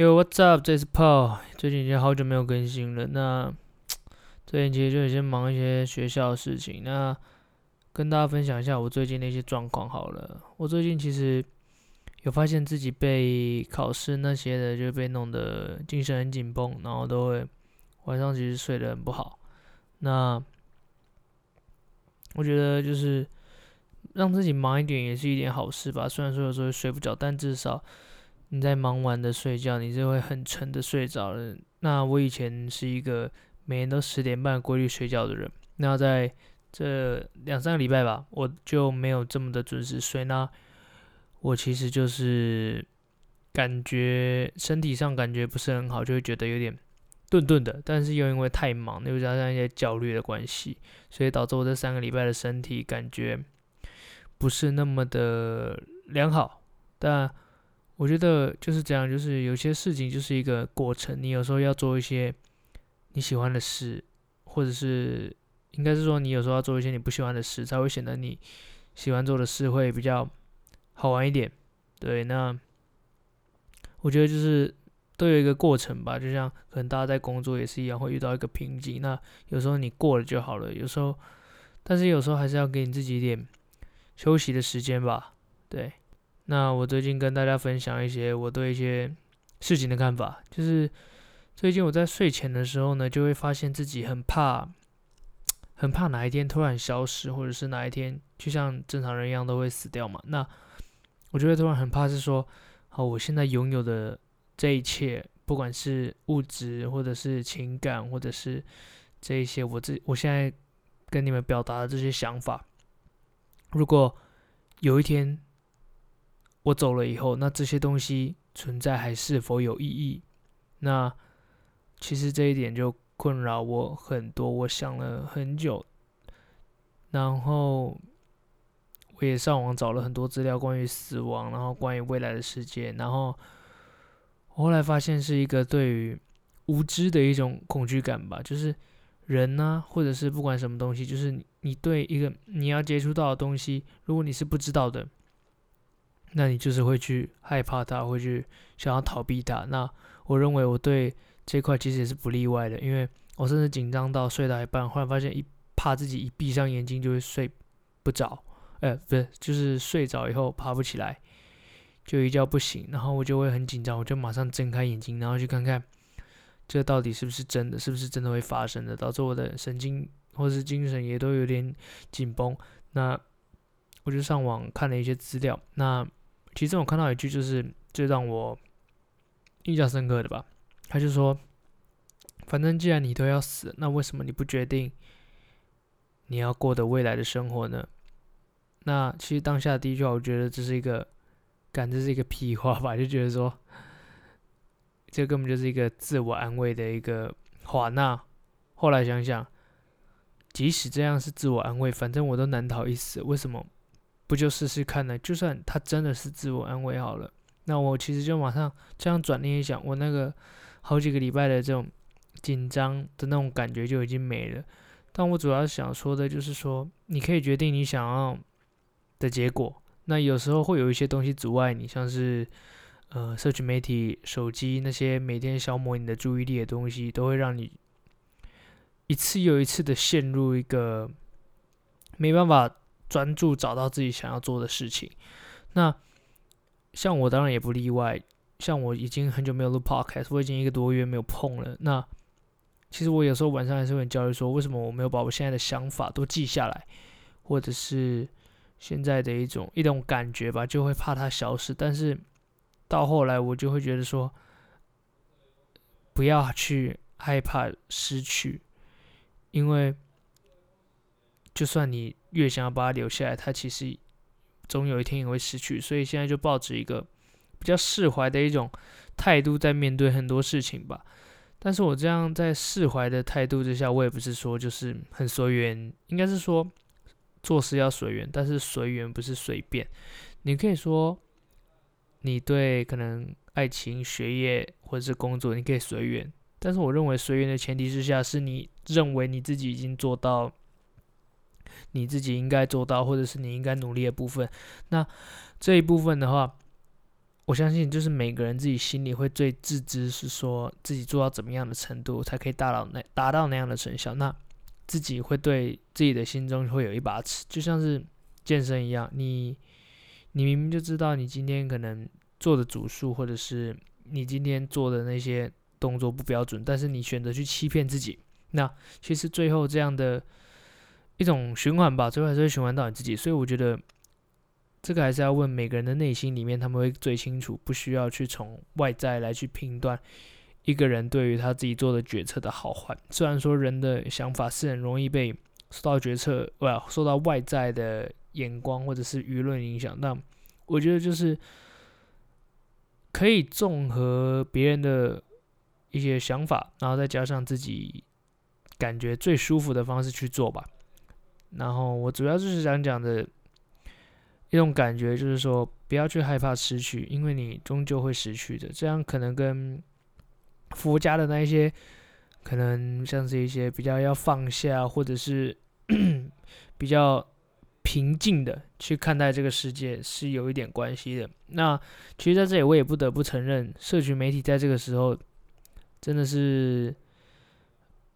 Yo, what's up？这是 Paul。最近已经好久没有更新了。那最近其实就有些忙一些学校的事情。那跟大家分享一下我最近的一些状况好了。我最近其实有发现自己被考试那些的就被弄得精神很紧绷，然后都会晚上其实睡得很不好。那我觉得就是让自己忙一点也是一点好事吧。虽然说有时候睡不着，但至少。你在忙完的睡觉，你就会很沉的睡着了。那我以前是一个每天都十点半规律睡觉的人，那在这两三个礼拜吧，我就没有这么的准时睡。那我其实就是感觉身体上感觉不是很好，就会觉得有点顿顿的。但是又因为太忙，又加上一些焦虑的关系，所以导致我这三个礼拜的身体感觉不是那么的良好。但我觉得就是这样，就是有些事情就是一个过程。你有时候要做一些你喜欢的事，或者是应该是说你有时候要做一些你不喜欢的事，才会显得你喜欢做的事会比较好玩一点。对，那我觉得就是都有一个过程吧。就像可能大家在工作也是一样，会遇到一个瓶颈。那有时候你过了就好了，有时候，但是有时候还是要给你自己一点休息的时间吧。对。那我最近跟大家分享一些我对一些事情的看法，就是最近我在睡前的时候呢，就会发现自己很怕，很怕哪一天突然消失，或者是哪一天就像正常人一样都会死掉嘛。那我就会突然很怕是说，好，我现在拥有的这一切，不管是物质或者是情感，或者是这一些我自我现在跟你们表达的这些想法，如果有一天。我走了以后，那这些东西存在还是否有意义？那其实这一点就困扰我很多，我想了很久，然后我也上网找了很多资料关于死亡，然后关于未来的世界，然后我后来发现是一个对于无知的一种恐惧感吧，就是人呢、或者是不管什么东西，就是你对一个你要接触到的东西，如果你是不知道的。那你就是会去害怕它，会去想要逃避它。那我认为我对这块其实也是不例外的，因为我甚至紧张到睡到一半，忽然发现一怕自己一闭上眼睛就会睡不着，呃，不是，就是睡着以后爬不起来，就一觉不醒，然后我就会很紧张，我就马上睁开眼睛，然后去看看这到底是不是真的，是不是真的会发生的，导致我的神经或是精神也都有点紧绷。那我就上网看了一些资料，那。其中我看到一句就是最让我印象深刻的吧，他就说：“反正既然你都要死，那为什么你不决定你要过的未来的生活呢？”那其实当下第一句话，我觉得这是一个，感觉是一个屁话吧，就觉得说，这根本就是一个自我安慰的一个话。那后来想想，即使这样是自我安慰，反正我都难逃一死，为什么？不就试试看呢？就算他真的是自我安慰好了，那我其实就马上这样转念一想，我那个好几个礼拜的这种紧张的那种感觉就已经没了。但我主要想说的就是说，你可以决定你想要的结果。那有时候会有一些东西阻碍你，像是呃，社群媒体、手机那些每天消磨你的注意力的东西，都会让你一次又一次的陷入一个没办法。专注找到自己想要做的事情，那像我当然也不例外。像我已经很久没有录 podcast，我已经一个多月没有碰了。那其实我有时候晚上还是会很焦虑，说为什么我没有把我现在的想法都记下来，或者是现在的一种一种感觉吧，就会怕它消失。但是到后来，我就会觉得说，不要去害怕失去，因为。就算你越想要把它留下来，它其实总有一天也会失去。所以现在就抱着一个比较释怀的一种态度在面对很多事情吧。但是我这样在释怀的态度之下，我也不是说就是很随缘，应该是说做事要随缘，但是随缘不是随便。你可以说你对可能爱情、学业或者是工作，你可以随缘，但是我认为随缘的前提之下，是你认为你自己已经做到。你自己应该做到，或者是你应该努力的部分，那这一部分的话，我相信就是每个人自己心里会最自知，是说自己做到怎么样的程度才可以达到那达到那样的成效。那自己会对自己的心中会有一把尺，就像是健身一样，你你明明就知道你今天可能做的组数，或者是你今天做的那些动作不标准，但是你选择去欺骗自己，那其实最后这样的一种循环吧，最后还是会循环到你自己。所以我觉得这个还是要问每个人的内心里面，他们会最清楚，不需要去从外在来去评断。一个人对于他自己做的决策的好坏，虽然说人的想法是很容易被受到决策，不，受到外在的眼光或者是舆论影响，但我觉得就是可以综合别人的一些想法，然后再加上自己感觉最舒服的方式去做吧。然后我主要就是想讲的一种感觉，就是说不要去害怕失去，因为你终究会失去的。这样可能跟佛家的那一些，可能像是一些比较要放下，或者是 比较平静的去看待这个世界，是有一点关系的。那其实在这里，我也不得不承认，社群媒体在这个时候真的是，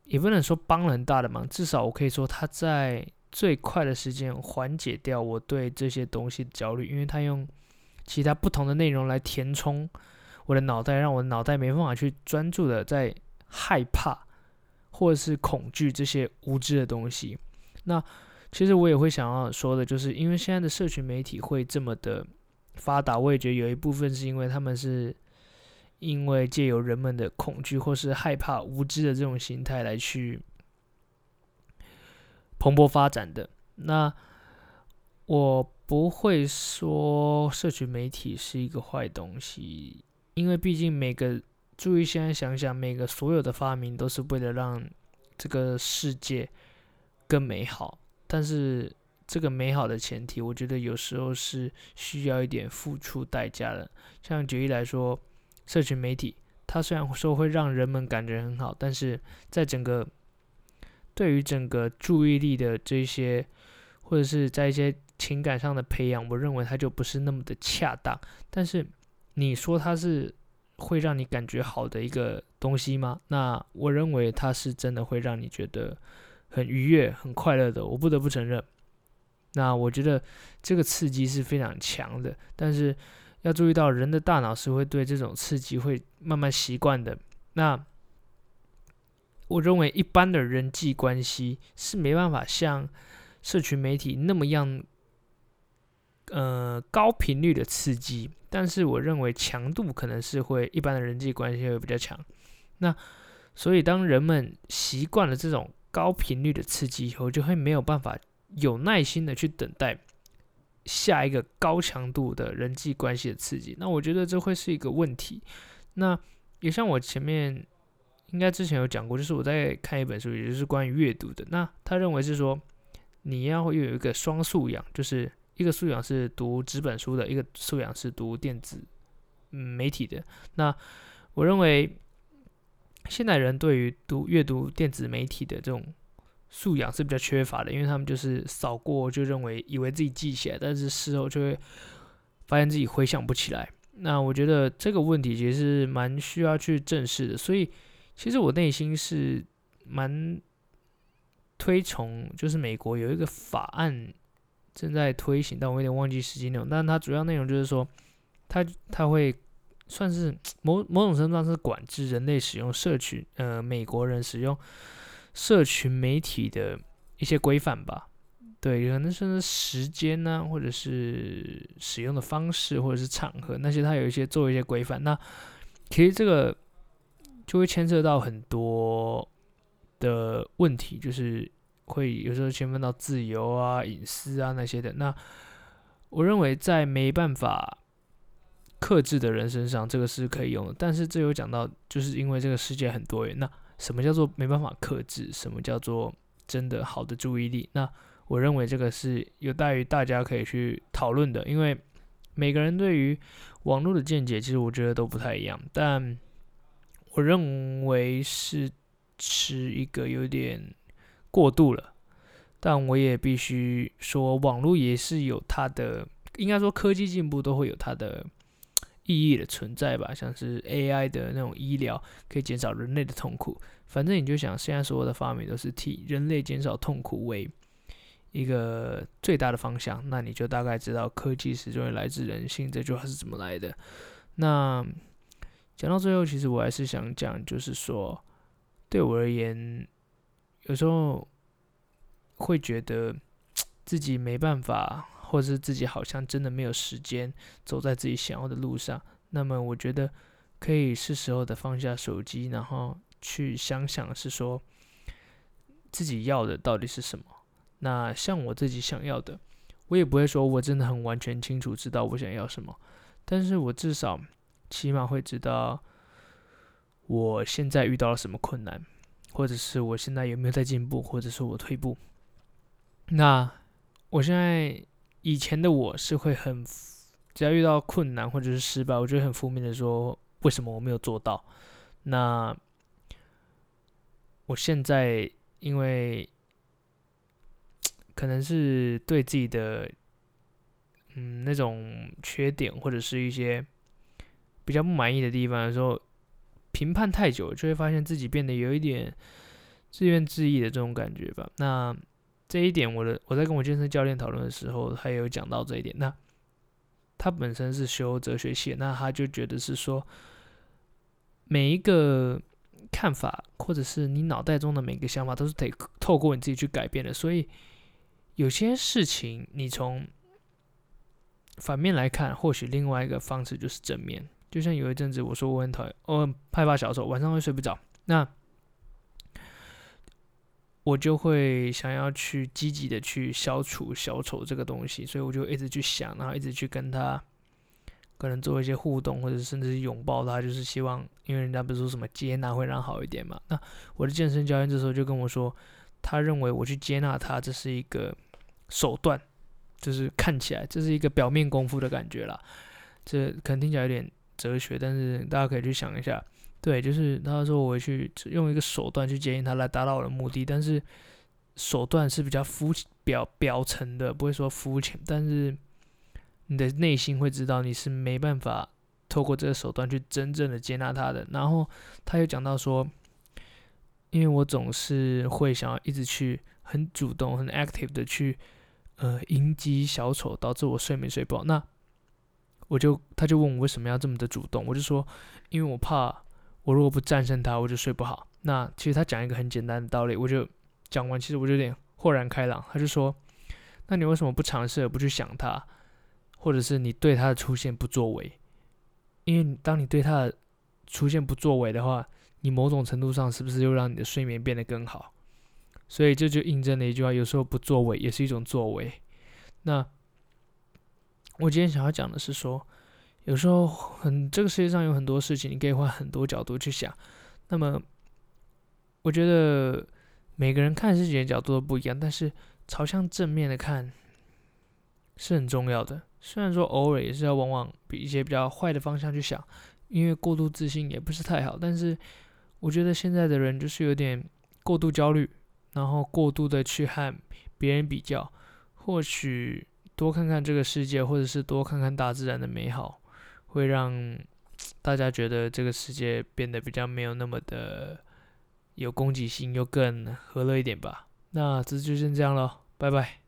也不能说帮了很大的忙，至少我可以说，他在最快的时间缓解掉我对这些东西焦虑，因为它用其他不同的内容来填充。我的脑袋让我脑袋没办法去专注的在害怕或者是恐惧这些无知的东西。那其实我也会想要说的，就是因为现在的社群媒体会这么的发达，我也觉得有一部分是因为他们是因为借由人们的恐惧或是害怕无知的这种心态来去蓬勃发展的。那我不会说社群媒体是一个坏东西。因为毕竟每个注意，现在想想，每个所有的发明都是为了让这个世界更美好。但是这个美好的前提，我觉得有时候是需要一点付出代价的。像举例来说，社群媒体，它虽然说会让人们感觉很好，但是在整个对于整个注意力的这些，或者是在一些情感上的培养，我认为它就不是那么的恰当。但是。你说它是会让你感觉好的一个东西吗？那我认为它是真的会让你觉得很愉悦、很快乐的。我不得不承认，那我觉得这个刺激是非常强的。但是要注意到，人的大脑是会对这种刺激会慢慢习惯的。那我认为一般的人际关系是没办法像社群媒体那么样，呃，高频率的刺激。但是我认为强度可能是会一般的人际关系会比较强，那所以当人们习惯了这种高频率的刺激以后，就会没有办法有耐心的去等待下一个高强度的人际关系的刺激。那我觉得这会是一个问题。那也像我前面应该之前有讲过，就是我在看一本书，也就是关于阅读的。那他认为是说你要会有一个双素养，就是。一个素养是读纸本书的，一个素养是读电子媒体的。那我认为，现代人对于读阅读电子媒体的这种素养是比较缺乏的，因为他们就是扫过就认为以为自己记起来，但是事后就会发现自己回想不起来。那我觉得这个问题其实是蛮需要去正视的。所以，其实我内心是蛮推崇，就是美国有一个法案。正在推行，但我有点忘记实际内容。但它主要内容就是说，它它会算是某某种程度上是管制人类使用社群，呃，美国人使用社群媒体的一些规范吧。对，可能是时间呢、或者是使用的方式，或者是场合那些，它有一些做一些规范。那其实这个就会牵涉到很多的问题，就是。会有时候牵涉到自由啊、隐私啊那些的。那我认为在没办法克制的人身上，这个是可以用的。但是这有讲到，就是因为这个世界很多元。那什么叫做没办法克制？什么叫做真的好的注意力？那我认为这个是有待于大家可以去讨论的。因为每个人对于网络的见解，其实我觉得都不太一样。但我认为是持一个有点。过度了，但我也必须说，网络也是有它的，应该说科技进步都会有它的意义的存在吧，像是 AI 的那种医疗可以减少人类的痛苦。反正你就想，现在所有的发明都是替人类减少痛苦为一个最大的方向，那你就大概知道科技始终来自人性这句话是怎么来的。那讲到最后，其实我还是想讲，就是说，对我而言，有时候会觉得自己没办法。或者是自己好像真的没有时间走在自己想要的路上，那么我觉得可以是时候的放下手机，然后去想想是说自己要的到底是什么。那像我自己想要的，我也不会说我真的很完全清楚知道我想要什么，但是我至少起码会知道我现在遇到了什么困难，或者是我现在有没有在进步，或者是我退步。那我现在。以前的我是会很，只要遇到困难或者是失败，我就会很负面的说，为什么我没有做到？那我现在因为 可能是对自己的嗯那种缺点或者是一些比较不满意的地方的时候，评判太久，就会发现自己变得有一点自怨自艾的这种感觉吧。那。这一点，我的我在跟我健身教练讨论的时候，他也有讲到这一点。那他本身是修哲学系，那他就觉得是说，每一个看法或者是你脑袋中的每个想法，都是得透过你自己去改变的。所以有些事情，你从反面来看，或许另外一个方式就是正面。就像有一阵子我说我很讨厌，我很害怕小丑，晚上会睡不着。那我就会想要去积极的去消除小丑这个东西，所以我就一直去想，然后一直去跟他可能做一些互动，或者甚至是拥抱他，就是希望，因为人家不是说什么接纳会让好一点嘛。那我的健身教练这时候就跟我说，他认为我去接纳他，这是一个手段，就是看起来这是一个表面功夫的感觉啦。这可能听起来有点哲学，但是大家可以去想一下。对，就是他说我去用一个手段去接近他来达到我的目的，但是手段是比较肤表表层的，不会说肤浅，但是你的内心会知道你是没办法透过这个手段去真正的接纳他的。然后他又讲到说，因为我总是会想要一直去很主动、很 active 的去呃迎击小丑，导致我睡眠睡不好。那我就他就问我为什么要这么的主动，我就说因为我怕。我如果不战胜他，我就睡不好。那其实他讲一个很简单的道理，我就讲完，其实我就有点豁然开朗。他就说：“那你为什么不尝试，不去想他，或者是你对他的出现不作为？因为当你对他的出现不作为的话，你某种程度上是不是又让你的睡眠变得更好？所以这就印证了一句话：有时候不作为也是一种作为。那我今天想要讲的是说。”有时候很，这个世界上有很多事情，你可以换很多角度去想。那么，我觉得每个人看事情的角度都不一样，但是朝向正面的看是很重要的。虽然说偶尔也是要往往比一些比较坏的方向去想，因为过度自信也不是太好。但是我觉得现在的人就是有点过度焦虑，然后过度的去和别人比较。或许多看看这个世界，或者是多看看大自然的美好。会让大家觉得这个世界变得比较没有那么的有攻击性，又更和乐一点吧。那这就先这样了，拜拜。